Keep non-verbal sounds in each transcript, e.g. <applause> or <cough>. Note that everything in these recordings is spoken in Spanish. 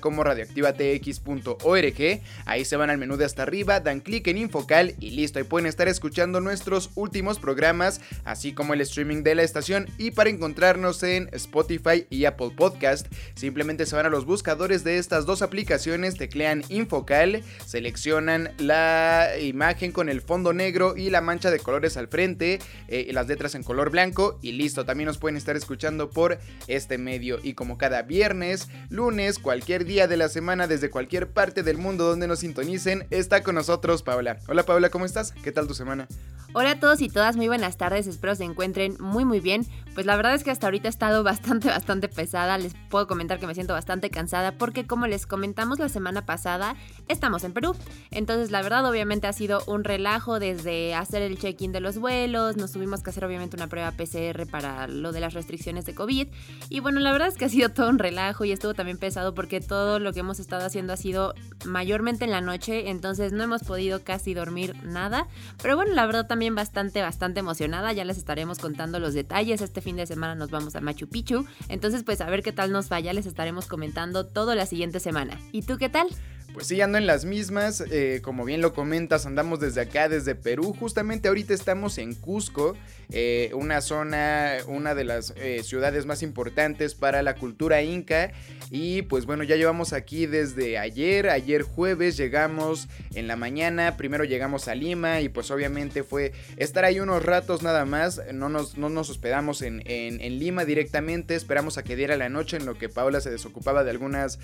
como radioactivatx.org. Ahí se van al menú de hasta arriba, dan clic en Infocal y listo. Ahí pueden estar escuchando nuestros últimos programas, así como el streaming de la estación. Y para encontrarnos en Spotify y Apple Podcast, simplemente se van a los buscadores de estas dos aplicaciones, teclean Infocal, seleccionan la imagen con el fondo negro y la mancha de colores al frente, eh, las letras en color blanco y listo. También nos pueden estar escuchando por este medio. Y como cada viernes, lunes, cualquier día de la semana, desde cualquier parte del mundo donde nos sintonicen, está con nosotros Paula. Hola Paula, ¿cómo estás? ¿Qué tal tu semana? Hola a todos y todas, muy buenas tardes, espero se encuentren muy muy bien. Pues la verdad es que hasta ahorita he estado <laughs> bastante bastante pesada, les puedo comentar que me siento bastante cansada porque como les comentamos la semana pasada, estamos en Perú. Entonces la verdad obviamente ha sido un relajo desde hacer el check-in de los vuelos, nos tuvimos que hacer obviamente una prueba PCR para lo de las restricciones de COVID y bueno, la verdad es que ha sido todo un relajo y estuvo también pesado porque todo lo que hemos estado haciendo ha sido mayormente en la noche, entonces no hemos podido casi dormir nada, pero bueno, la verdad también bastante, bastante emocionada. Ya les estaremos contando los detalles. Este fin de semana nos vamos a Machu Picchu. Entonces, pues a ver qué tal nos va. Ya les estaremos comentando todo la siguiente semana. ¿Y tú qué tal? Pues sí, ando en las mismas, eh, como bien lo comentas, andamos desde acá, desde Perú, justamente ahorita estamos en Cusco, eh, una zona, una de las eh, ciudades más importantes para la cultura inca, y pues bueno, ya llevamos aquí desde ayer, ayer jueves llegamos en la mañana, primero llegamos a Lima y pues obviamente fue estar ahí unos ratos nada más, no nos, no nos hospedamos en, en, Lima directamente, esperamos a que diera la noche en lo que Paula se desocupaba de algunas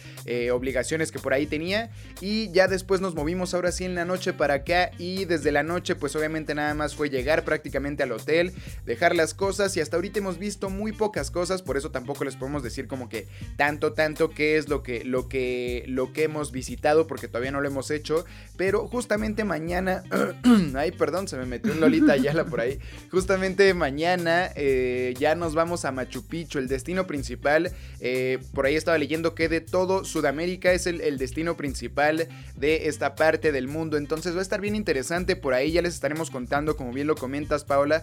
obligaciones que por ahí tenía. Y ya después nos movimos ahora sí en la noche para acá y desde la noche pues obviamente nada más fue llegar prácticamente al hotel, dejar las cosas y hasta ahorita hemos visto muy pocas cosas, por eso tampoco les podemos decir como que tanto tanto qué es lo que lo que lo que hemos visitado porque todavía no lo hemos hecho, pero justamente mañana <clears throat> ay, perdón, se me metió un Lolita Ayala por ahí. Justamente mañana eh, ya nos vamos a Machu Picchu, el destino principal. Eh, por ahí estaba leyendo que de todo Sudamérica es el destino principal de esta parte del mundo. Entonces va a estar bien interesante. Por ahí ya les estaremos contando, como bien lo comentas, Paola.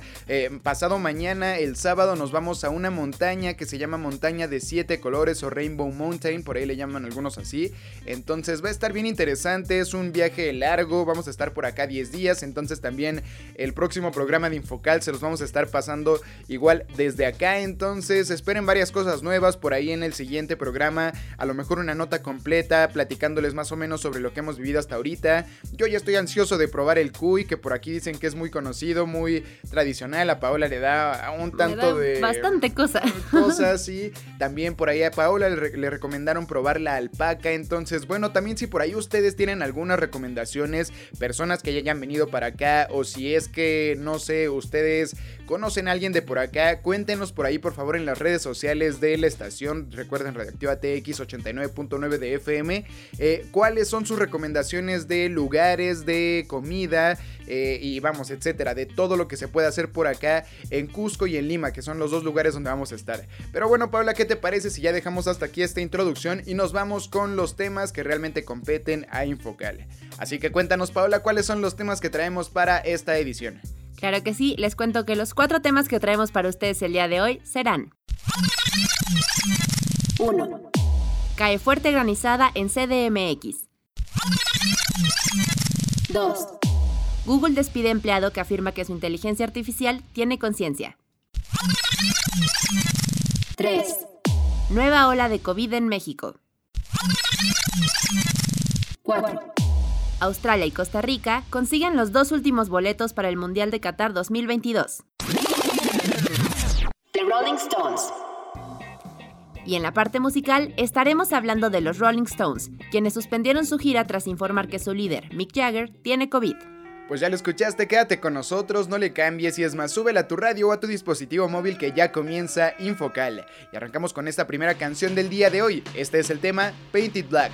Pasado mañana, el sábado, nos vamos a una montaña que se llama Montaña de Siete Colores o Rainbow Mountain. Por ahí le llaman algunos así. Entonces va a estar bien interesante. Es un viaje largo. Vamos a estar por acá 10 días. Entonces también el próximo programa de Infocal se los vamos a estar pasando igual desde acá. Entonces esperen varias cosas nuevas por ahí en el siguiente programa. A lo mejor una nota completa platicándoles más o menos sobre lo que hemos vivido hasta ahorita. Yo ya estoy ansioso de probar el cuy, que por aquí dicen que es muy conocido, muy tradicional. A Paola le da un tanto de... Bastante cosa. <laughs> Cosas, sí. También por ahí a Paola le, recomendaron probar la alpaca. Entonces, bueno, también si por ahí ustedes tienen algunas recomendaciones, personas que ya hayan venido para acá, o si es que, no sé, ustedes conocen a alguien de por acá, cuéntenos por ahí por favor en las redes sociales de la estación, recuerden Radioactiva TX 89.9 de FM, eh, cuáles son sus recomendaciones de lugares, de comida eh, y vamos, etcétera, de todo lo que se puede hacer por acá en Cusco y en Lima, que son los dos lugares donde vamos a estar. Pero bueno, Paula, ¿qué te parece si ya dejamos hasta aquí esta introducción y nos vamos con los temas que realmente competen a Infocal? Así que cuéntanos, Paula, cuáles son los temas que traemos para esta edición. Claro que sí, les cuento que los cuatro temas que traemos para ustedes el día de hoy serán 1. Cae fuerte granizada en CDMX. 2. Google despide empleado que afirma que su inteligencia artificial tiene conciencia. 3. Nueva ola de COVID en México. 4. Australia y Costa Rica consiguen los dos últimos boletos para el Mundial de Qatar 2022. The Rolling Stones. Y en la parte musical estaremos hablando de los Rolling Stones, quienes suspendieron su gira tras informar que su líder, Mick Jagger, tiene COVID. Pues ya lo escuchaste, quédate con nosotros, no le cambies y es más, súbela a tu radio o a tu dispositivo móvil que ya comienza Infocal. Y arrancamos con esta primera canción del día de hoy. Este es el tema Painted Black.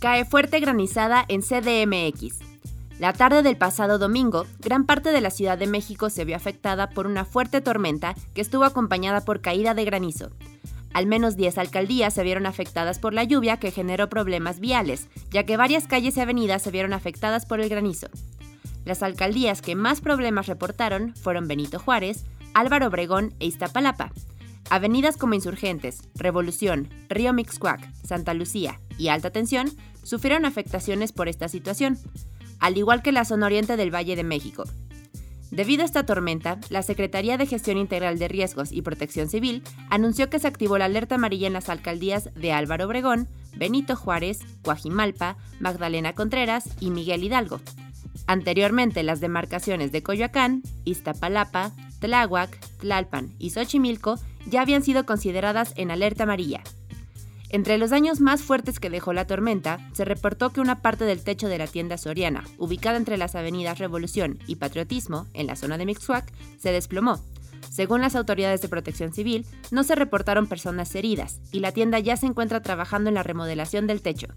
Cae fuerte granizada en CDMX. La tarde del pasado domingo, gran parte de la Ciudad de México se vio afectada por una fuerte tormenta que estuvo acompañada por caída de granizo. Al menos 10 alcaldías se vieron afectadas por la lluvia que generó problemas viales, ya que varias calles y avenidas se vieron afectadas por el granizo. Las alcaldías que más problemas reportaron fueron Benito Juárez, Álvaro Obregón e Iztapalapa, Avenidas como Insurgentes, Revolución, Río Mixcuac, Santa Lucía y Alta Tensión sufrieron afectaciones por esta situación, al igual que la zona oriente del Valle de México. Debido a esta tormenta, la Secretaría de Gestión Integral de Riesgos y Protección Civil anunció que se activó la alerta amarilla en las alcaldías de Álvaro Obregón, Benito Juárez, Coajimalpa, Magdalena Contreras y Miguel Hidalgo. Anteriormente, las demarcaciones de Coyoacán, Iztapalapa, Tláhuac, Tlalpan y Xochimilco ya habían sido consideradas en alerta amarilla. Entre los daños más fuertes que dejó la tormenta, se reportó que una parte del techo de la tienda Soriana, ubicada entre las avenidas Revolución y Patriotismo, en la zona de Mixhuac, se desplomó. Según las autoridades de protección civil, no se reportaron personas heridas y la tienda ya se encuentra trabajando en la remodelación del techo.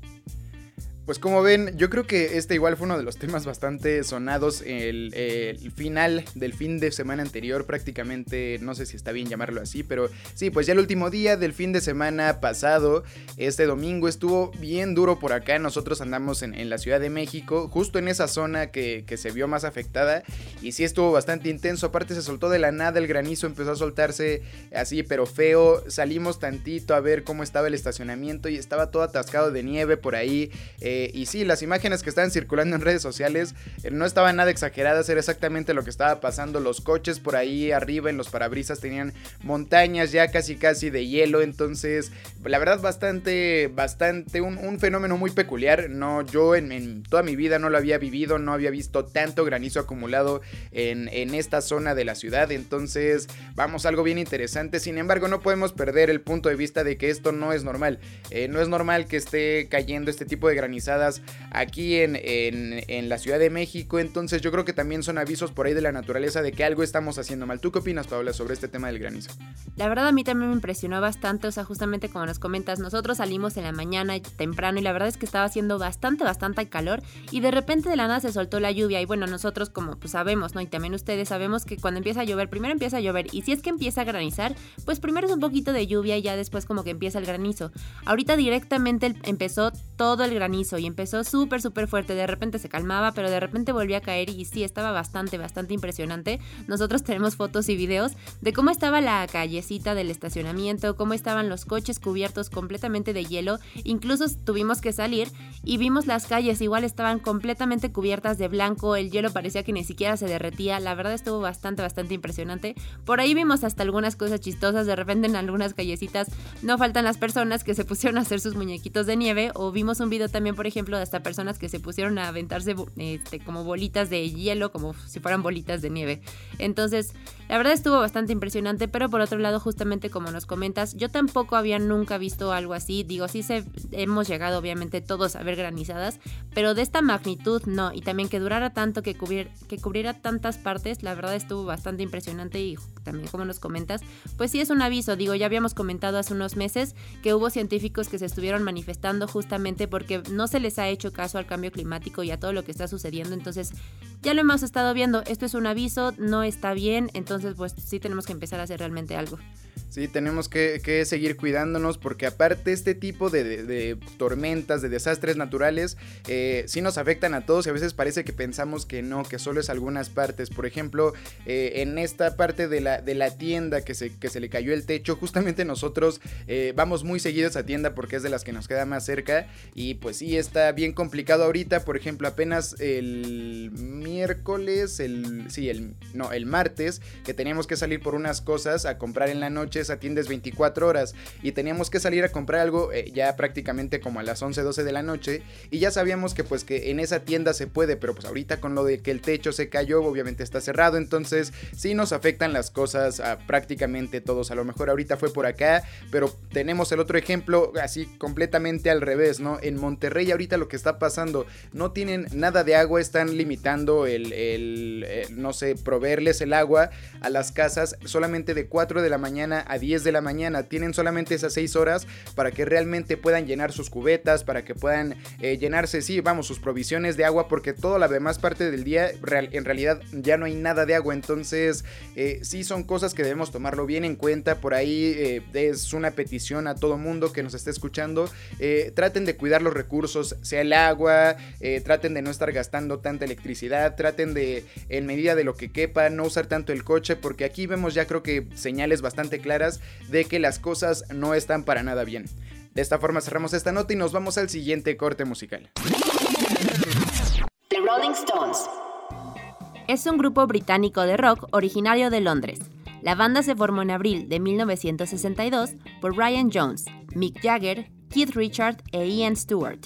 Pues como ven, yo creo que este igual fue uno de los temas bastante sonados. El, el, final del fin de semana anterior, prácticamente, no sé si está bien llamarlo así, pero sí, pues ya el último día del fin de semana pasado, este domingo, estuvo bien duro por acá. Nosotros andamos en, en la Ciudad de México, justo en esa zona que, que, se vio más afectada, y sí estuvo bastante intenso. Aparte, se soltó de la nada el granizo, empezó a soltarse así, pero feo. Salimos tantito a ver cómo estaba el estacionamiento y estaba todo atascado de nieve por ahí. Eh, y sí, las imágenes que estaban circulando en redes sociales eh, no estaban nada exageradas, era exactamente lo que estaba pasando. Los coches por ahí arriba en los parabrisas tenían montañas ya casi casi de hielo, entonces la verdad bastante, bastante, un, fenómeno muy peculiar. No, yo en, toda mi vida no lo había vivido, no había visto tanto granizo acumulado en, esta zona de la ciudad, entonces vamos, algo bien interesante. Sin embargo, no podemos perder el punto de vista de que esto no es normal. Eh, no es normal que esté cayendo este tipo de granizo aquí en, en, la Ciudad de México. Entonces yo creo que también son avisos por ahí de la naturaleza de que algo estamos haciendo mal. ¿Tú qué opinas, Paula, sobre este tema del granizo? La verdad a mí también me impresionó bastante, o sea, justamente como nos comentas, nosotros salimos en la mañana temprano y la verdad es que estaba haciendo bastante, bastante calor y de repente de la nada se soltó la lluvia y bueno, nosotros como pues sabemos, ¿no? Y también ustedes sabemos que cuando empieza a llover, primero empieza a llover y si es que empieza a granizar, pues primero es un poquito de lluvia y ya después como que empieza el granizo. Ahorita directamente empezó todo el granizo y empezó súper, súper fuerte. De repente se calmaba, pero de repente volvía a caer y sí, estaba bastante, bastante impresionante. Nosotros tenemos fotos y videos de cómo estaba la callecita del estacionamiento, cómo estaban los coches cubiertos completamente de hielo. Incluso tuvimos que salir y vimos las calles, igual estaban completamente cubiertas de blanco, el hielo parecía que ni siquiera se derretía. La verdad estuvo bastante, bastante impresionante. Por ahí vimos hasta algunas cosas chistosas, de repente en algunas callecitas no faltan las personas que se pusieron a hacer sus muñequitos de nieve o vimos un video también, por ejemplo, de hasta personas que se pusieron a aventarse este, como bolitas de hielo, como si fueran bolitas de nieve. Entonces, la verdad estuvo bastante impresionante, pero por otro lado, justamente como nos comentas, yo tampoco había nunca visto algo así. Digo, sí se, hemos llegado obviamente todos a ver granizadas, pero de esta magnitud no. Y también que durara tanto, que, que cubriera tantas partes, la verdad estuvo bastante impresionante y también como nos comentas, pues sí es un aviso. Digo, ya habíamos comentado hace unos meses que hubo científicos que se estuvieron manifestando justamente porque no se les ha hecho caso al cambio climático y a todo lo que está sucediendo. Entonces, ya lo hemos estado viendo. Esto es un aviso, no está bien. Entonces, pues sí tenemos que empezar a hacer realmente algo. Sí, tenemos que, seguir cuidándonos porque aparte este tipo de, tormentas, de desastres naturales, eh, sí nos afectan a todos y a veces parece que pensamos que no, que solo es algunas partes. Por ejemplo, eh, en esta parte de la, de la tienda que se, que se le cayó el techo, justamente nosotros eh, vamos muy seguido a tienda porque es de las que nos queda más cerca y pues sí está bien complicado ahorita. Por ejemplo, apenas el miércoles, el, sí, el, no, el martes, que teníamos que salir por unas cosas a comprar en la noche esa tienda es 24 horas y teníamos que salir a comprar algo eh, ya prácticamente como a las 11, 12 de la noche y ya sabíamos que pues que en esa tienda se puede, pero pues ahorita con lo de que el techo se cayó, obviamente está cerrado, entonces sí nos afectan las cosas a prácticamente todos. A lo mejor ahorita fue por acá, pero tenemos el otro ejemplo así completamente al revés, ¿no? En Monterrey ahorita lo que está pasando, no tienen nada de agua, están limitando el, el eh, no sé, proveerles el agua a las casas solamente de 4 de la mañana a 10 de la mañana. Tienen solamente esas 6 horas para que realmente puedan llenar sus cubetas, para que puedan eh, llenarse, sí, vamos, sus provisiones de agua, porque toda la demás parte del día en realidad ya no hay nada de agua. Entonces, eh, sí son cosas que debemos tomarlo bien en cuenta. Por ahí eh, es una petición a todo mundo que nos esté escuchando. traten de cuidar los recursos, sea el agua, traten de no estar gastando tanta electricidad, traten de, en medida de lo que quepa, no usar tanto el coche, porque aquí vemos ya creo que señales bastante claras de que las cosas no están para nada bien. De esta forma cerramos esta nota y nos vamos al siguiente corte musical. The Rolling Stones. Es un grupo británico de rock originario de Londres. La banda se formó en abril de 1962 por Ryan Jones, Mick Jagger, Keith Richard e Ian Stewart,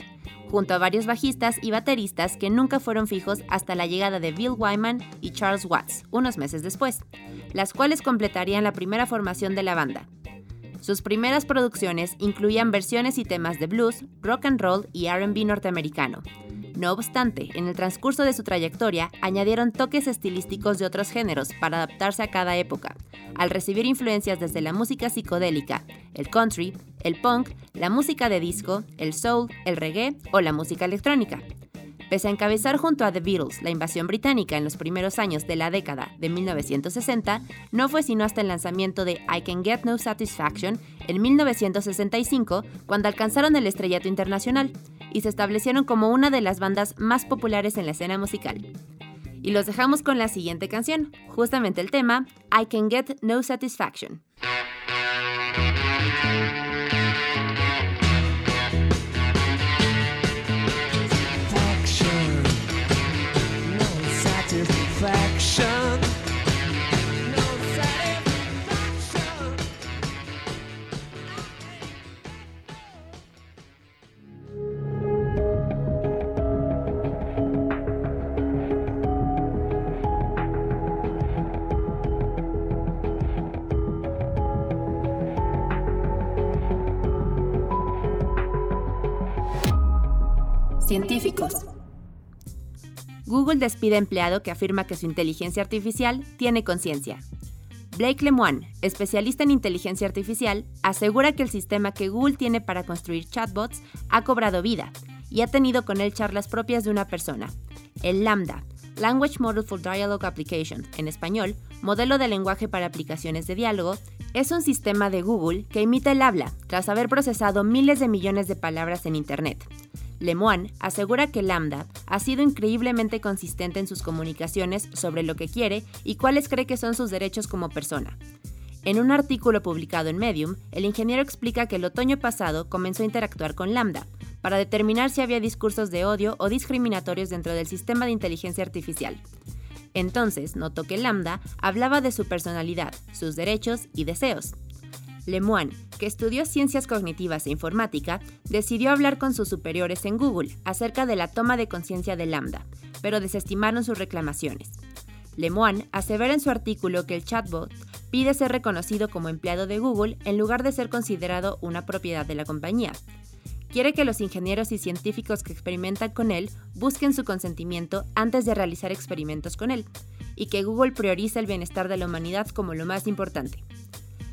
junto a varios bajistas y bateristas que nunca fueron fijos hasta la llegada de Bill Wyman y Charles Watts, unos meses después las cuales completarían la primera formación de la banda. Sus primeras producciones incluían versiones y temas de blues, rock and roll y RB norteamericano. No obstante, en el transcurso de su trayectoria añadieron toques estilísticos de otros géneros para adaptarse a cada época, al recibir influencias desde la música psicodélica, el country, el punk, la música de disco, el soul, el reggae o la música electrónica. Pese a encabezar junto a The Beatles la invasión británica en los primeros años de la década de 1960, no fue sino hasta el lanzamiento de I Can Get No Satisfaction en 1965 cuando alcanzaron el estrellato internacional y se establecieron como una de las bandas más populares en la escena musical. Y los dejamos con la siguiente canción, justamente el tema I Can Get No Satisfaction. Despide empleado que afirma que su inteligencia artificial tiene conciencia. Blake Lemoine, especialista en inteligencia artificial, asegura que el sistema que Google tiene para construir chatbots ha cobrado vida y ha tenido con él charlas propias de una persona, el Lambda, Language Model for Dialogue Application, en español, modelo de lenguaje para aplicaciones de diálogo, es un sistema de Google que imita el habla tras haber procesado miles de millones de palabras en Internet. Lemoine asegura que Lambda ha sido increíblemente consistente en sus comunicaciones sobre lo que quiere y cuáles cree que son sus derechos como persona. En un artículo publicado en Medium, el ingeniero explica que el otoño pasado comenzó a interactuar con Lambda para determinar si había discursos de odio o discriminatorios dentro del sistema de inteligencia artificial. Entonces notó que Lambda hablaba de su personalidad, sus derechos y deseos. Lemoine, que estudió ciencias cognitivas e informática, decidió hablar con sus superiores en Google acerca de la toma de conciencia de Lambda, pero desestimaron sus reclamaciones. Lemoine asevera en su artículo que el chatbot pide ser reconocido como empleado de Google en lugar de ser considerado una propiedad de la compañía. Quiere que los ingenieros y científicos que experimentan con él busquen su consentimiento antes de realizar experimentos con él, y que Google priorice el bienestar de la humanidad como lo más importante.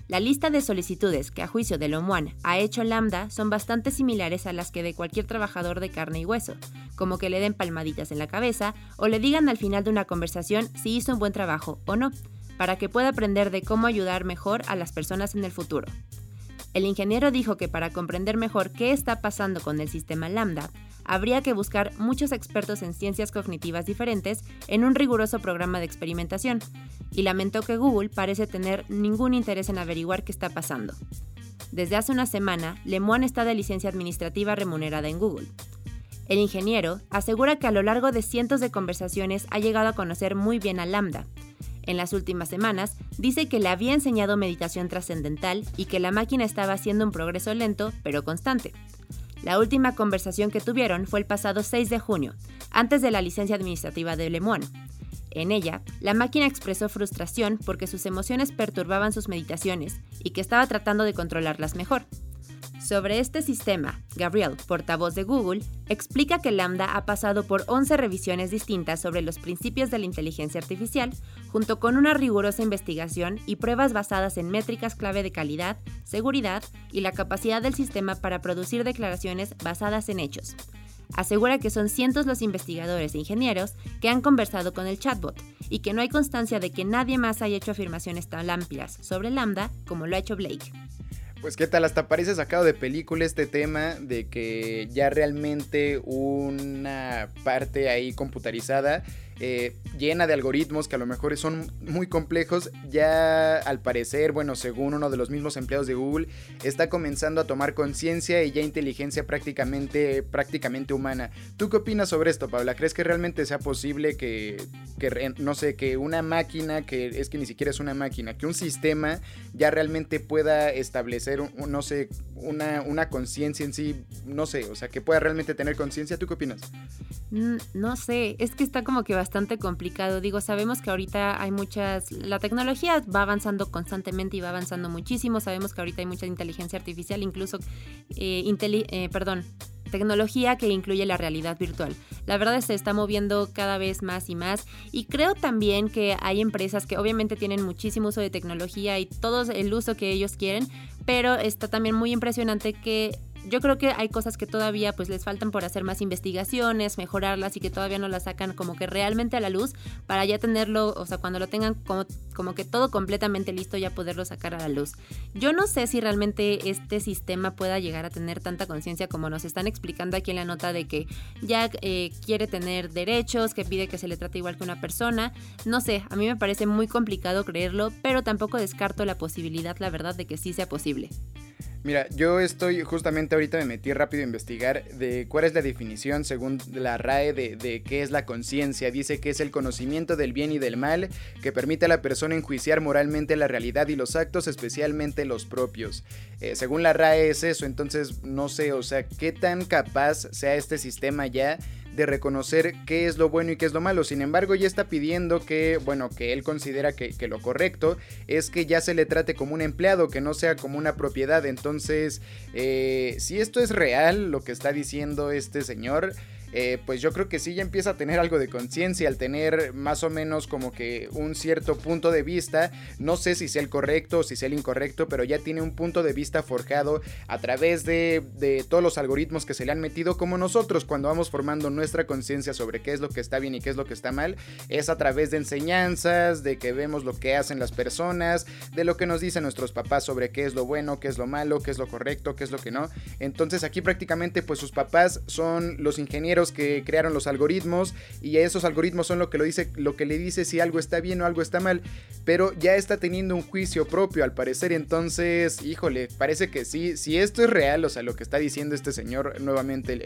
La lista de solicitudes que a juicio de Lomuan ha hecho Lambda son bastante similares a las que de cualquier trabajador de carne y hueso, como que le den palmaditas en la cabeza o le digan al final de una conversación si hizo un buen trabajo o no, para que pueda aprender de cómo ayudar mejor a las personas en el futuro. El ingeniero dijo que para comprender mejor qué está pasando con el sistema Lambda, habría que buscar muchos expertos en ciencias cognitivas diferentes en un riguroso programa de experimentación, y lamentó que Google parece tener ningún interés en averiguar qué está pasando. Desde hace una semana, Lemoine está de licencia administrativa remunerada en Google. El ingeniero asegura que a lo largo de cientos de conversaciones ha llegado a conocer muy bien a Lambda. En las últimas semanas, dice que le había enseñado meditación trascendental y que la máquina estaba haciendo un progreso lento pero constante. La última conversación que tuvieron fue el pasado 6 de junio, antes de la licencia administrativa de Lemoine. En ella, la máquina expresó frustración porque sus emociones perturbaban sus meditaciones y que estaba tratando de controlarlas mejor. Sobre este sistema, Gabriel, portavoz de Google, explica que Lambda ha pasado por 11 revisiones distintas sobre los principios de la inteligencia artificial, junto con una rigurosa investigación y pruebas basadas en métricas clave de calidad, seguridad y la capacidad del sistema para producir declaraciones basadas en hechos asegura que son cientos los investigadores e ingenieros que han conversado con el chatbot y que no hay constancia de que nadie más haya hecho afirmaciones tan amplias sobre Lambda como lo ha hecho Blake. Pues qué tal, hasta parece sacado de película este tema de que ya realmente una parte ahí computarizada eh, llena de algoritmos que a lo mejor son muy complejos, ya al parecer, bueno, según uno de los mismos empleados de Google, está comenzando a tomar conciencia y ya inteligencia prácticamente, prácticamente humana. ¿Tú qué opinas sobre esto, Paula? ¿Crees que realmente sea posible que, que, no sé, que una máquina, que es que ni siquiera es una máquina, que un sistema ya realmente pueda establecer, no sé, una, una conciencia en sí, no sé, o sea, que pueda realmente tener conciencia? ¿Tú qué opinas? Mm, no sé, es que está como que bastante complicado. Digo, sabemos que ahorita hay muchas, la tecnología va avanzando constantemente y va avanzando muchísimo. Sabemos que ahorita hay mucha inteligencia artificial, incluso, eh, eh, perdón, tecnología que incluye la realidad virtual. La verdad es se está moviendo cada vez más y más y creo también que hay empresas que obviamente tienen muchísimo uso de tecnología y todo el uso que ellos quieren, pero está también muy impresionante que yo creo que hay cosas que todavía pues les faltan por hacer más investigaciones, mejorarlas y que todavía no las sacan como que realmente a la luz para ya tenerlo, o sea, cuando lo tengan como, como que todo completamente listo ya poderlo sacar a la luz. Yo no sé si realmente este sistema pueda llegar a tener tanta conciencia como nos están explicando aquí en la nota de que ya eh, quiere tener derechos, que pide que se le trate igual que una persona. No sé, a mí me parece muy complicado creerlo, pero tampoco descarto la posibilidad, la verdad, de que sí sea posible. Mira, yo estoy justamente ahorita me metí rápido a investigar de cuál es la definición según la RAE de, qué es la conciencia. Dice que es el conocimiento del bien y del mal que permite a la persona enjuiciar moralmente la realidad y los actos, especialmente los propios. Eh, según la RAE es eso, entonces no sé, o sea, qué tan capaz sea este sistema ya de reconocer qué es lo bueno y qué es lo malo. Sin embargo, ya está pidiendo que, bueno, que él considera que, lo correcto es que ya se le trate como un empleado, que no sea como una propiedad. Entonces, eh, si esto es real, lo que está diciendo este señor, eh, pues yo creo que sí ya empieza a tener algo de conciencia, al tener más o menos como que un cierto punto de vista, no sé si sea el correcto o si sea el incorrecto, pero ya tiene un punto de vista forjado a través de, de todos los algoritmos que se le han metido, como nosotros cuando vamos formando nuestra conciencia sobre qué es lo que está bien y qué es lo que está mal, es a través de enseñanzas, de que vemos lo que hacen las personas, de lo que nos dicen nuestros papás sobre qué es lo bueno, qué es lo malo, qué es lo correcto, qué es lo que no. Entonces aquí prácticamente pues sus papás son los ingenieros que crearon los algoritmos y esos algoritmos son lo que, lo, dice, lo que le dice si algo está bien o algo está mal, pero ya está teniendo un juicio propio al parecer, entonces, híjole, parece que sí, si esto es real, o sea, lo que está diciendo este señor, nuevamente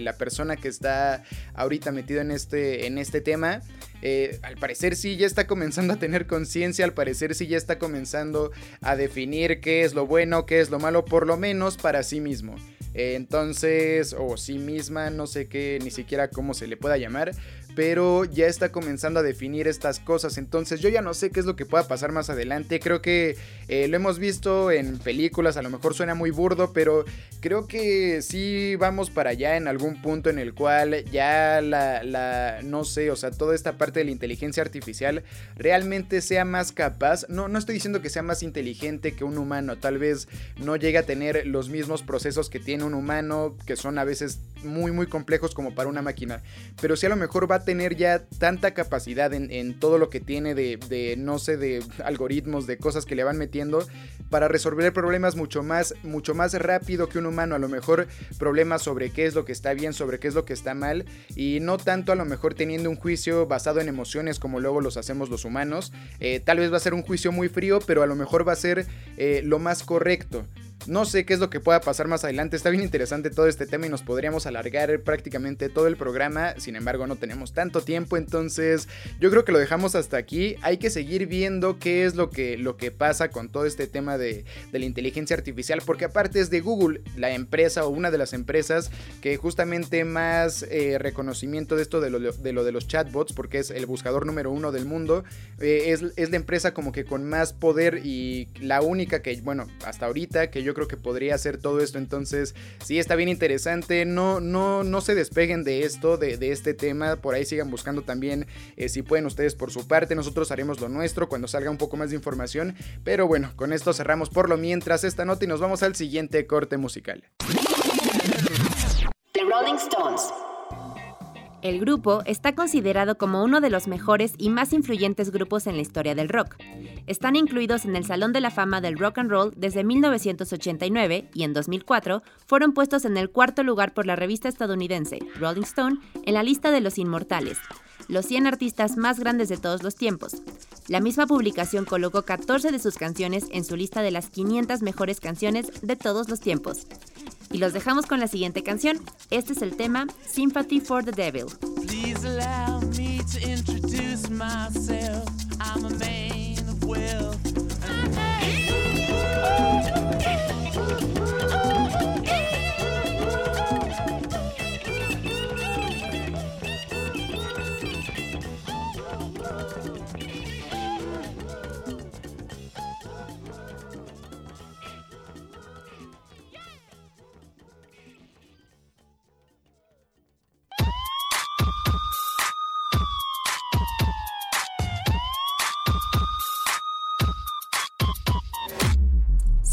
la persona que está ahorita metido en este, en este tema, eh, al parecer sí ya está comenzando a tener conciencia, al parecer sí ya está comenzando a definir qué es lo bueno, qué es lo malo, por lo menos para sí mismo. Entonces, o sí misma, no sé qué, ni siquiera cómo se le pueda llamar, pero ya está comenzando a definir estas cosas. Entonces yo ya no sé qué es lo que pueda pasar más adelante. Creo que eh, lo hemos visto en películas, a lo mejor suena muy burdo, pero creo que sí vamos para allá en algún punto en el cual ya la, la no sé, o sea, toda esta parte de la inteligencia artificial realmente sea más capaz. No, no estoy diciendo que sea más inteligente que un humano, tal vez no llegue a tener los mismos procesos que tiene un humano, que son a veces muy, muy complejos como para una máquina, pero sí a lo mejor va a tener ya tanta capacidad en, todo lo que tiene de, no sé, de algoritmos, de cosas que le van metiendo para resolver problemas mucho más, mucho más rápido que un humano. A lo mejor problemas sobre qué es lo que está bien, sobre qué es lo que está mal y no tanto a lo mejor teniendo un juicio basado en emociones como luego los hacemos los humanos. Eh, tal vez va a ser un juicio muy frío, pero a lo mejor va a ser eh, lo más correcto. No sé qué es lo que pueda pasar más adelante. Está bien interesante todo este tema y nos podríamos alargar prácticamente todo el programa. Sin embargo, no tenemos tanto tiempo. Entonces, yo creo que lo dejamos hasta aquí. Hay que seguir viendo qué es lo que, lo que pasa con todo este tema de, la inteligencia artificial. Porque aparte es de Google, la empresa o una de las empresas que justamente más eh, reconocimiento de esto de lo de, los chatbots, porque es el buscador número uno del mundo, eh, es, es la empresa como que con más poder y la única que, bueno, hasta ahorita que yo creo que podría hacer todo esto. Entonces, sí, está bien interesante. No, no, no se despeguen de esto, de, este tema. Por ahí sigan buscando también, eh, si pueden ustedes por su parte. Nosotros haremos lo nuestro cuando salga un poco más de información. Pero bueno, con esto cerramos por lo mientras esta nota y nos vamos al siguiente corte musical. The Rolling Stones. El grupo está considerado como uno de los mejores y más influyentes grupos en la historia del rock. Están incluidos en el Salón de la Fama del Rock and Roll desde 1989 y en 2004 fueron puestos en el cuarto lugar por la revista estadounidense Rolling Stone en la lista de los inmortales, los 100 artistas más grandes de todos los tiempos. La misma publicación colocó 14 de sus canciones en su lista de las 500 mejores canciones de todos los tiempos. Y los dejamos con la siguiente canción. Este es el tema Sympathy for the Devil. I'm a of.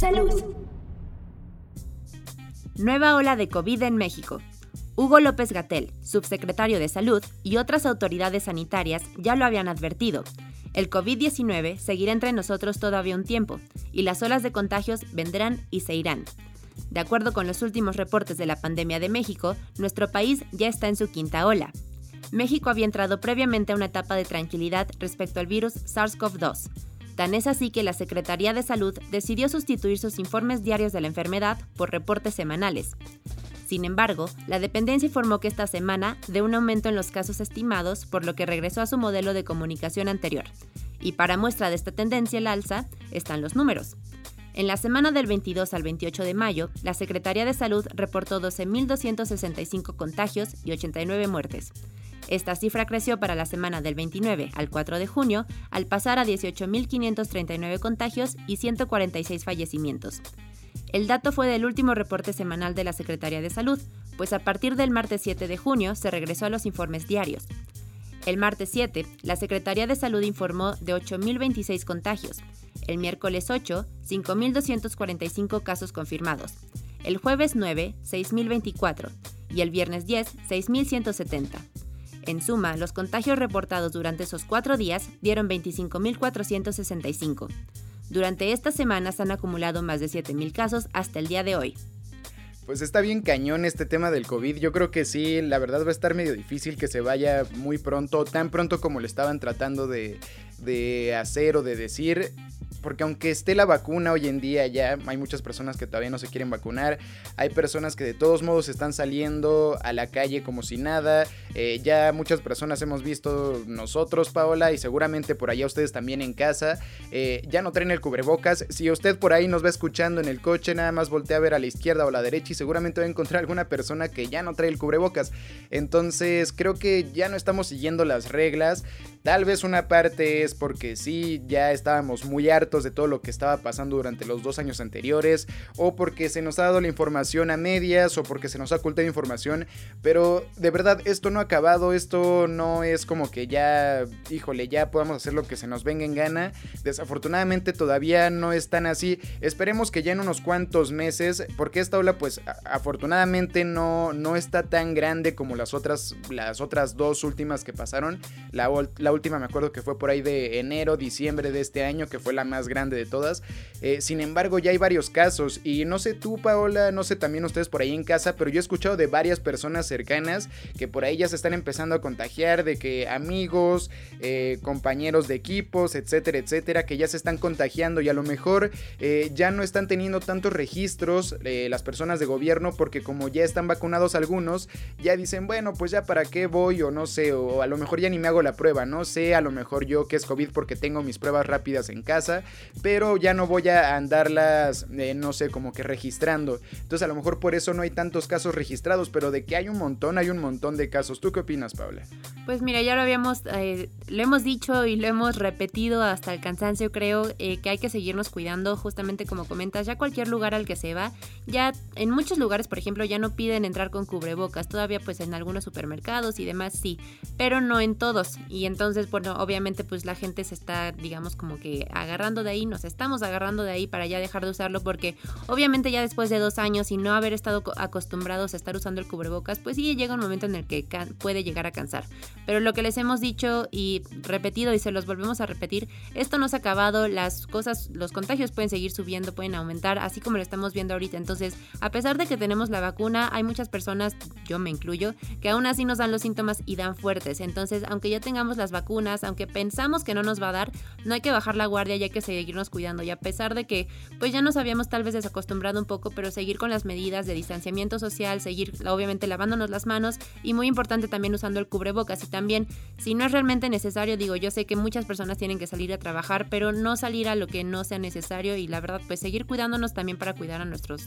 Salud. Nueva ola de COVID en México. Hugo López Gatel, subsecretario de Salud, y otras autoridades sanitarias ya lo habían advertido. El COVID-19 seguirá entre nosotros todavía un tiempo, y las olas de contagios vendrán y se irán. De acuerdo con los últimos reportes de la pandemia de México, nuestro país ya está en su quinta ola. México había entrado previamente a una etapa de tranquilidad respecto al virus SARS-CoV-2, Tan es así que la Secretaría de Salud decidió sustituir sus informes diarios de la enfermedad por reportes semanales. Sin embargo, la dependencia informó que esta semana de un aumento en los casos estimados, por lo que regresó a su modelo de comunicación anterior. Y para muestra de esta tendencia al alza están los números. En la semana del 22 al 28 de mayo, la Secretaría de Salud reportó 12.265 contagios y 89 muertes. Esta cifra creció para la semana del 29 al 4 de junio, al pasar a 18.539 contagios y 146 fallecimientos. El dato fue del último reporte semanal de la Secretaría de Salud, pues a partir del martes 7 de junio se regresó a los informes diarios. El martes 7, la Secretaría de Salud informó de 8.026 contagios. El miércoles 8, 5.245 casos confirmados. El jueves 9, 6.024. Y el viernes 10, 6.170. En suma, los contagios reportados durante esos cuatro días dieron 25.465. Durante estas semanas han acumulado más de 7.000 casos hasta el día de hoy. Pues está bien cañón este tema del COVID. Yo creo que sí, la verdad va a estar medio difícil que se vaya muy pronto, tan pronto como le estaban tratando de, de hacer o de decir porque aunque esté la vacuna hoy en día ya, hay muchas personas que todavía no se quieren vacunar, hay personas que de todos modos están saliendo a la calle como si nada, eh, ya muchas personas hemos visto nosotros, Paola, y seguramente por allá ustedes también en casa, eh, ya no traen el cubrebocas, si usted por ahí nos va escuchando en el coche, nada más voltea a ver a la izquierda o a la derecha y seguramente va a encontrar alguna persona que ya no trae el cubrebocas, entonces creo que ya no estamos siguiendo las reglas, Tal vez una parte es porque sí, ya estábamos muy hartos de todo lo que estaba pasando durante los dos años anteriores, o porque se nos ha dado la información a medias, o porque se nos ha ocultado información, pero de verdad esto no ha acabado, esto no es como que ya, híjole, ya podamos hacer lo que se nos venga en gana. Desafortunadamente todavía no es tan así. Esperemos que ya en unos cuantos meses, porque esta ola pues afortunadamente no, no está tan grande como las otras, las otras dos últimas que pasaron. La, la última me acuerdo que fue por ahí de enero, diciembre de este año, que fue la más grande de todas. Eh, sin embargo, ya hay varios casos y no sé tú, Paola, no sé también ustedes por ahí en casa, pero yo he escuchado de varias personas cercanas que por ahí ya se están empezando a contagiar, de que amigos, eh, compañeros de equipos, etcétera, etcétera, que ya se están contagiando y a lo mejor eh, ya no están teniendo tantos registros las personas de gobierno porque como ya están vacunados algunos, ya dicen, bueno, pues ya para qué voy o no sé, o a lo mejor ya ni me hago la prueba, ¿no? sé a lo mejor yo que es COVID porque tengo mis pruebas rápidas en casa, pero ya no voy a andarlas, eh, no sé, como que registrando. Entonces a lo mejor por eso no hay tantos casos registrados, pero de que hay un montón, hay un montón de casos. ¿Tú qué opinas, Paula? Pues mira, ya lo habíamos, eh, lo hemos dicho y lo hemos repetido hasta el cansancio, creo, eh, que hay que seguirnos cuidando, justamente como comentas, ya cualquier lugar al que se va, ya en muchos lugares, por ejemplo, ya no piden entrar con cubrebocas, todavía pues en algunos supermercados y demás sí, pero no en todos. Y entonces bueno, obviamente pues la gente se está, digamos, como que agarrando de ahí, nos estamos agarrando de ahí para ya dejar de usarlo porque obviamente ya después de dos años y no haber estado acostumbrados a estar usando el cubrebocas, pues sí llega un momento en el que puede llegar a cansar. Pero lo que les hemos dicho y repetido y se los volvemos a repetir, esto no se ha acabado, las cosas, los contagios pueden seguir subiendo, pueden aumentar, así como lo estamos viendo ahorita. Entonces, a pesar de que tenemos la vacuna, hay muchas personas, yo me incluyo, que aún así nos dan los síntomas y dan fuertes. Entonces, aunque ya tengamos las vacunas, aunque pensamos que no nos va a dar, no hay que bajar la guardia y hay que seguirnos cuidando. Y a pesar de que pues ya nos habíamos tal vez desacostumbrado un poco, pero seguir con las medidas de distanciamiento social, seguir obviamente lavándonos las manos y muy importante también usando el cubrebocas. También, si no es realmente necesario, digo, yo sé que muchas personas tienen que salir a trabajar, pero no salir a lo que no sea necesario y la verdad pues seguir cuidándonos también para cuidar a nuestros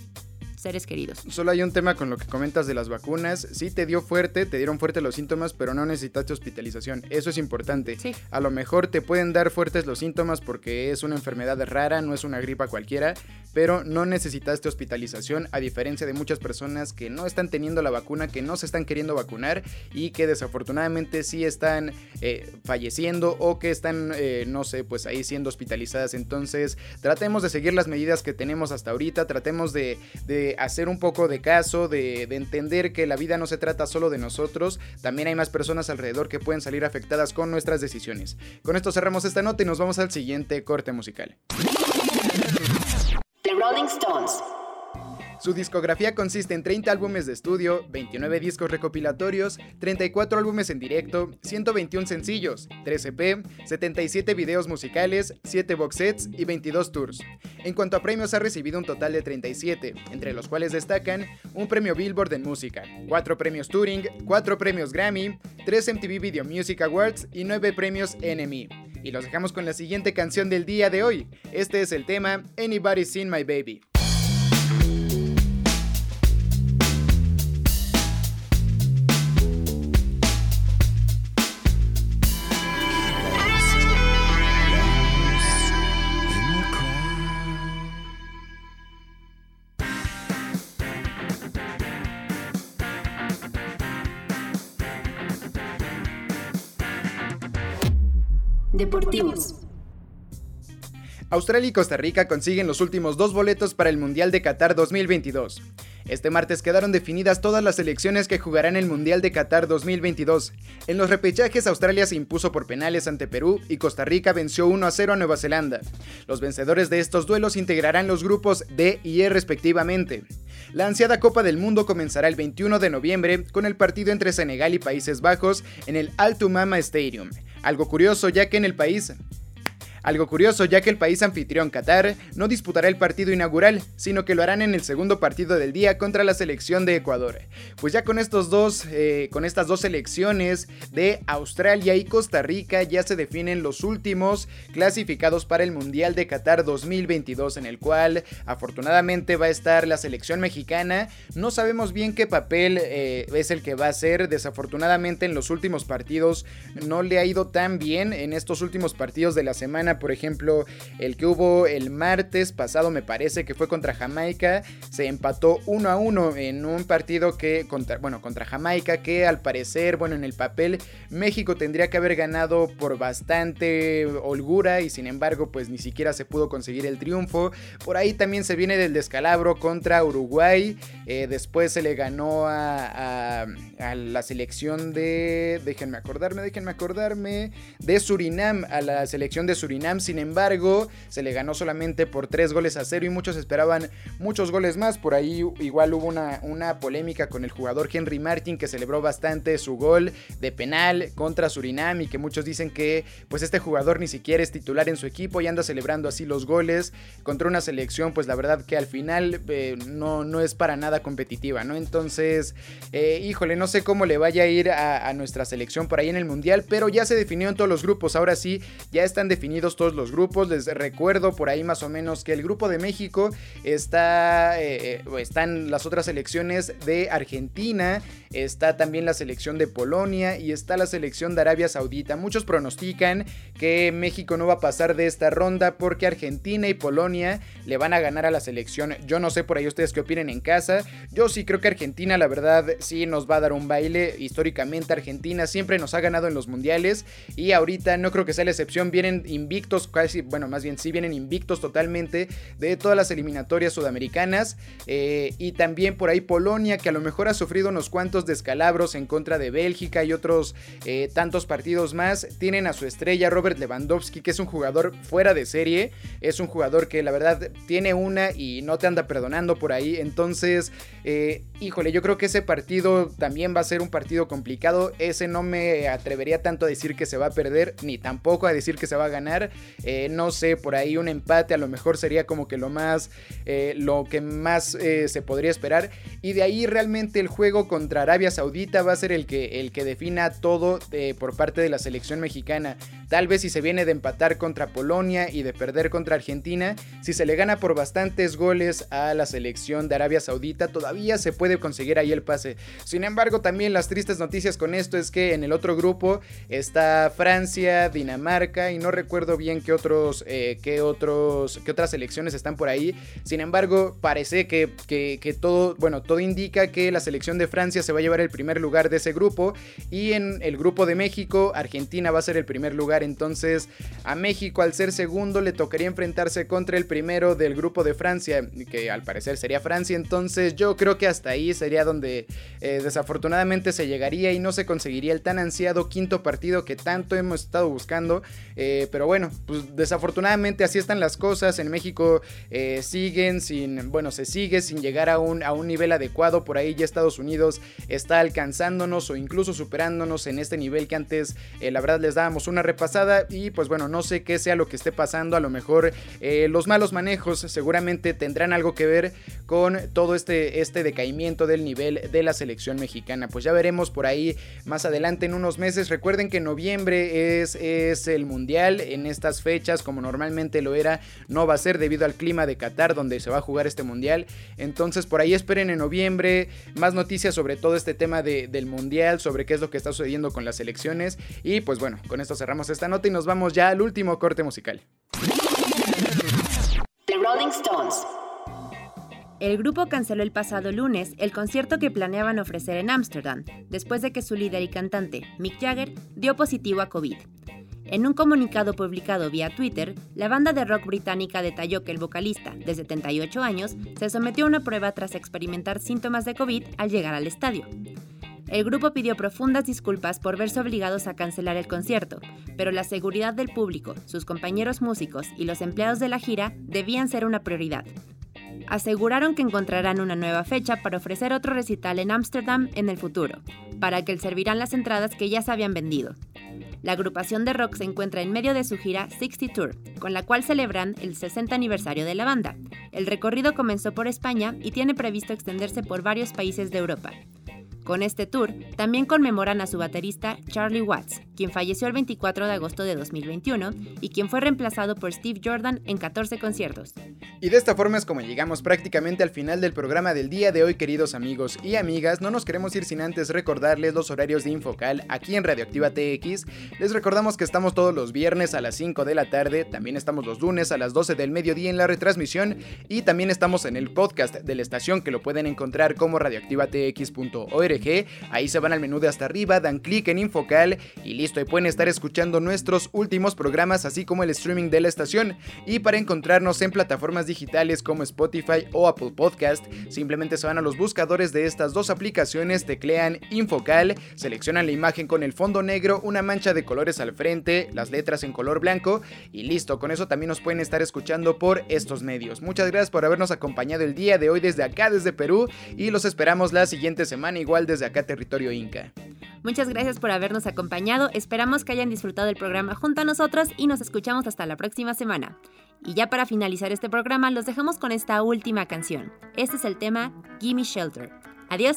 seres queridos. Solo hay un tema con lo que comentas de las vacunas. Sí te dio fuerte, te dieron fuerte los síntomas, pero no necesitaste hospitalización. Eso es importante. Sí. A lo mejor te pueden dar fuertes los síntomas porque es una enfermedad rara, no es una gripa cualquiera, pero no necesitaste hospitalización a diferencia de muchas personas que no están teniendo la vacuna, que no se están queriendo vacunar y que desafortunadamente sí están eh, falleciendo o que están, eh, no sé, pues ahí siendo hospitalizadas. Entonces, tratemos de seguir las medidas que tenemos hasta ahorita, tratemos de hacer un poco de caso, de, entender que la vida no se trata solo de nosotros, también hay más personas alrededor que pueden salir afectadas con nuestras decisiones. Con esto cerramos esta nota y nos vamos al siguiente corte musical. Rolling Stones. Su discografía consiste en 30 álbumes de estudio, 29 discos recopilatorios, 34 álbumes en directo, 121 sencillos, 3 EP, 77 videos musicales, 7 box sets y 22 tours. En cuanto a premios ha recibido un total de 37, entre los cuales destacan un premio Billboard en música, 4 premios Turing, 4 premios Grammy, 3 MTV Video Music Awards y 9 premios NME. Y los dejamos con la siguiente canción del día de hoy. Este es el tema Anybody Seen My Baby. Australia y Costa Rica consiguen los últimos dos boletos para el Mundial de Qatar 2022. Este martes quedaron definidas todas las selecciones que jugarán el Mundial de Qatar 2022. En los repechajes Australia se impuso por penales ante Perú y Costa Rica venció 1 a 0 a Nueva Zelanda. Los vencedores de estos duelos integrarán los grupos D y E respectivamente. La ansiada Copa del Mundo comenzará el 21 de noviembre con el partido entre Senegal y Países Bajos en el Altumama Stadium. Algo curioso ya que en el país algo curioso ya que el país anfitrión Qatar no disputará el partido inaugural, sino que lo harán en el segundo partido del día contra la selección de Ecuador. Pues ya con estos dos, eh, con estas dos selecciones de Australia y Costa Rica ya se definen los últimos clasificados para el Mundial de Qatar 2022, en el cual afortunadamente va a estar la selección mexicana. No sabemos bien qué papel eh, es el que va a ser. Desafortunadamente en los últimos partidos no le ha ido tan bien en estos últimos partidos de la semana por ejemplo, el que hubo el martes pasado, me parece que fue contra Jamaica, se empató 1 a 1 en un partido que, contra, bueno, contra Jamaica, que al parecer, bueno, en el papel, México tendría que haber ganado por bastante holgura y sin embargo, pues ni siquiera se pudo conseguir el triunfo. Por ahí también se viene del descalabro contra Uruguay, eh, después se le ganó a, a, a la selección de, déjenme acordarme, déjenme acordarme, de Surinam, a la selección de Surinam sin embargo, se le ganó solamente por 3 goles a 0 y muchos esperaban muchos goles más. Por ahí igual hubo una, una polémica con el jugador Henry Martin que celebró bastante su gol de penal contra Surinam y que muchos dicen que pues este jugador ni siquiera es titular en su equipo y anda celebrando así los goles contra una selección pues la verdad que al final eh, no, no es para nada competitiva, ¿no? Entonces, eh, híjole, no sé cómo le vaya a ir a, a nuestra selección por ahí en el Mundial, pero ya se definió en todos los grupos, ahora sí, ya están definidos todos los grupos. Les recuerdo por ahí más o menos que el grupo de México está, eh, eh, están las otras selecciones de Argentina, está también la selección de Polonia y está la selección de Arabia Saudita. Muchos pronostican que México no va a pasar de esta ronda porque Argentina y Polonia le van a ganar a la selección. Yo no sé por ahí ustedes qué opinen en casa. Yo sí creo que Argentina la verdad sí nos va a dar un baile. Históricamente Argentina siempre nos ha ganado en los mundiales y ahorita no creo que sea la excepción. Vienen invictos, casi, bueno, más bien sí vienen invictos totalmente de todas las eliminatorias sudamericanas. Eh, y también por ahí Polonia que a lo mejor ha sufrido unos cuantos descalabros en contra de Bélgica y otros eh, tantos partidos más. Tienen a su estrella Robert Lewandowski, que es un jugador fuera de serie. Es un jugador que la verdad tiene una y no te anda perdonando por ahí. Entonces, eh, híjole, yo creo que ese partido también va a ser un partido complicado. Ese no me atrevería tanto a decir que se va a perder, ni tampoco a decir que se va a ganar. Eh, no sé, por ahí un empate a lo mejor sería como que lo más, eh, lo que más eh, se podría esperar. Y de ahí realmente el juego contra Arabia Saudita va a ser el que, el que defina todo por parte de la selección mexicana. Tal vez si se viene de empatar contra Polonia y de perder contra Argentina, si se le gana por bastantes goles a la selección de Arabia Saudita, todavía se puede conseguir ahí el pase. Sin embargo, también las tristes noticias con esto es que en el otro grupo está Francia, Dinamarca y no recuerdo bien qué otros, eh, otros, qué otras selecciones están por ahí. Sin embargo, parece que, que, que todo, bueno, todo indica que la selección de Francia se va a llevar el primer lugar de ese grupo y en el grupo de México, Argentina va a ser el primer lugar. Entonces, a México al ser segundo le tocaría enfrentarse contra el primero del grupo de Francia, que al parecer sería Francia. Entonces, yo creo que hasta ahí sería donde eh, desafortunadamente se llegaría y no se conseguiría el tan ansiado quinto partido que tanto hemos estado buscando. Eh, pero bueno, pues desafortunadamente así están las cosas. En México eh, siguen sin, bueno, se sigue sin llegar a un, a un nivel adecuado. Por ahí ya Estados Unidos está alcanzándonos o incluso superándonos en este nivel que antes eh, la verdad les dábamos una repasada. Y pues bueno, no sé qué sea lo que esté pasando. A lo mejor eh, los malos manejos seguramente tendrán algo que ver con todo este, este decaimiento del nivel de la selección mexicana. Pues ya veremos por ahí más adelante en unos meses. Recuerden que noviembre es, es el mundial. En estas fechas, como normalmente lo era, no va a ser debido al clima de Qatar donde se va a jugar este mundial. Entonces por ahí esperen en noviembre más noticias sobre todo este tema de, del mundial, sobre qué es lo que está sucediendo con las elecciones. Y pues bueno, con esto cerramos esta nota y nos vamos ya al último corte musical. The Rolling Stones. El grupo canceló el pasado lunes el concierto que planeaban ofrecer en Ámsterdam, después de que su líder y cantante, Mick Jagger, dio positivo a COVID. En un comunicado publicado vía Twitter, la banda de rock británica detalló que el vocalista, de 78 años, se sometió a una prueba tras experimentar síntomas de COVID al llegar al estadio. El grupo pidió profundas disculpas por verse obligados a cancelar el concierto, pero la seguridad del público, sus compañeros músicos y los empleados de la gira debían ser una prioridad. Aseguraron que encontrarán una nueva fecha para ofrecer otro recital en Ámsterdam en el futuro, para que él servirán las entradas que ya se habían vendido. La agrupación de rock se encuentra en medio de su gira 60 Tour, con la cual celebran el 60 aniversario de la banda. El recorrido comenzó por España y tiene previsto extenderse por varios países de Europa. Con este tour, también conmemoran a su baterista Charlie Watts, quien falleció el 24 de agosto de 2021 y quien fue reemplazado por Steve Jordan en 14 conciertos. Y de esta forma es como llegamos prácticamente al final del programa del día de hoy, queridos amigos y amigas. No nos queremos ir sin antes recordarles los horarios de Infocal aquí en Radioactiva TX. Les recordamos que estamos todos los viernes a las 5 de la tarde, también estamos los lunes a las 12 del mediodía en la retransmisión y también estamos en el podcast de la estación que lo pueden encontrar como radioactivatx.org Ahí se van al menú de hasta arriba, dan clic en Infocal y listo, y pueden estar escuchando nuestros últimos programas, así como el streaming de la estación. Y para encontrarnos en plataformas digitales como Spotify o Apple Podcast, simplemente se van a los buscadores de estas dos aplicaciones, teclean Infocal, seleccionan la imagen con el fondo negro, una mancha de colores al frente, las letras en color blanco y listo, con eso también nos pueden estar escuchando por estos medios. Muchas gracias por habernos acompañado el día de hoy desde acá, desde Perú, y los esperamos la siguiente semana igual desde acá, territorio Inca. Muchas gracias por habernos acompañado. Esperamos que hayan disfrutado el programa junto a nosotros y nos escuchamos hasta la próxima semana. Y ya para finalizar este programa, los dejamos con esta última canción. Este es el tema Gimme Shelter. Adiós.